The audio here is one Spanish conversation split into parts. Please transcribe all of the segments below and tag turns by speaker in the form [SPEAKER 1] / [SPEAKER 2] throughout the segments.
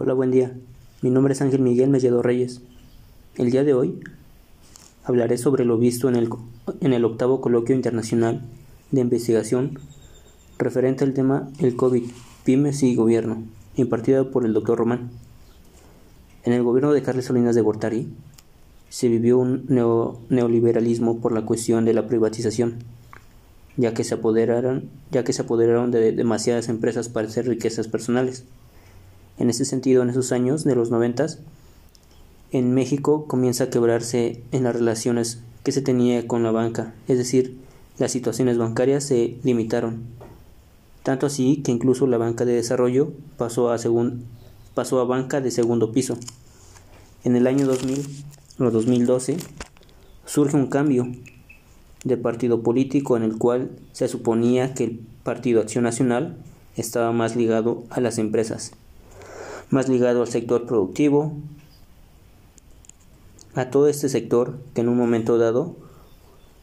[SPEAKER 1] Hola, buen día. Mi nombre es Ángel Miguel Melledo Reyes. El día de hoy hablaré sobre lo visto en el, en el octavo coloquio internacional de investigación referente al tema El COVID, pymes y gobierno, impartido por el doctor Román. En el gobierno de Carlos Salinas de Gortari se vivió un neoliberalismo por la cuestión de la privatización, ya que se apoderaron, ya que se apoderaron de demasiadas empresas para hacer riquezas personales. En ese sentido, en esos años de los noventas, en México comienza a quebrarse en las relaciones que se tenía con la banca, es decir, las situaciones bancarias se limitaron. Tanto así que incluso la banca de desarrollo pasó a, pasó a banca de segundo piso. En el año 2000 o 2012 surge un cambio de partido político en el cual se suponía que el Partido Acción Nacional estaba más ligado a las empresas más ligado al sector productivo, a todo este sector que en un momento dado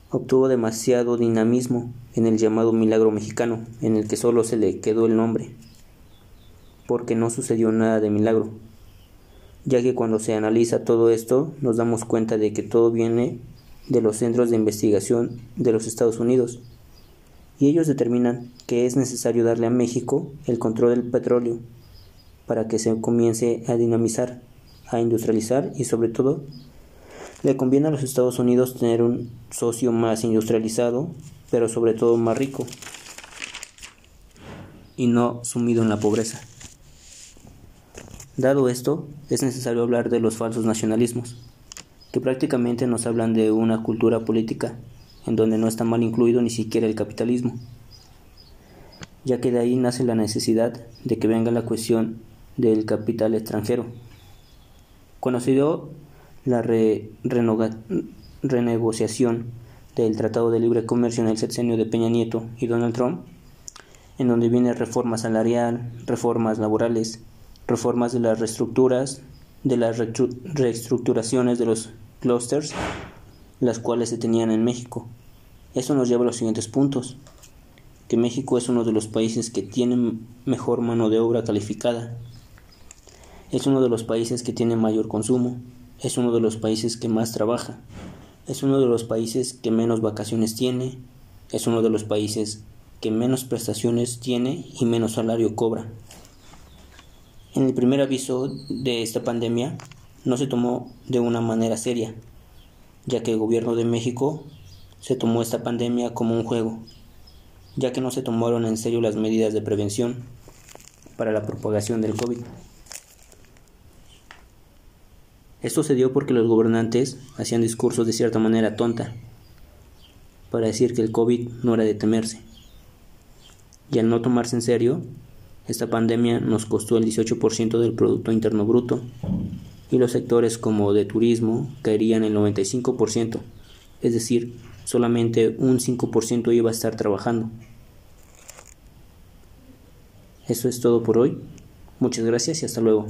[SPEAKER 1] obtuvo demasiado dinamismo en el llamado milagro mexicano, en el que solo se le quedó el nombre, porque no sucedió nada de milagro, ya que cuando se analiza todo esto nos damos cuenta de que todo viene de los centros de investigación de los Estados Unidos, y ellos determinan que es necesario darle a México el control del petróleo para que se comience a dinamizar, a industrializar y sobre todo le conviene a los Estados Unidos tener un socio más industrializado, pero sobre todo más rico y no sumido en la pobreza. Dado esto, es necesario hablar de los falsos nacionalismos, que prácticamente nos hablan de una cultura política en donde no está mal incluido ni siquiera el capitalismo, ya que de ahí nace la necesidad de que venga la cuestión del capital extranjero. Dio la renegociación del Tratado de Libre Comercio en el sexenio de Peña Nieto y Donald Trump, en donde viene reforma salarial, reformas laborales, reformas de las reestructuras, de las reestructuraciones de los clusters, las cuales se tenían en México. Esto nos lleva a los siguientes puntos, que México es uno de los países que tiene mejor mano de obra calificada, es uno de los países que tiene mayor consumo, es uno de los países que más trabaja, es uno de los países que menos vacaciones tiene, es uno de los países que menos prestaciones tiene y menos salario cobra. En el primer aviso de esta pandemia no se tomó de una manera seria, ya que el gobierno de México se tomó esta pandemia como un juego, ya que no se tomaron en serio las medidas de prevención para la propagación del COVID. Esto se dio porque los gobernantes hacían discursos de cierta manera tonta para decir que el COVID no era de temerse. Y al no tomarse en serio, esta pandemia nos costó el 18% del Producto Interno Bruto y los sectores como de turismo caerían el 95%, es decir, solamente un 5% iba a estar trabajando. Eso es todo por hoy. Muchas gracias y hasta luego.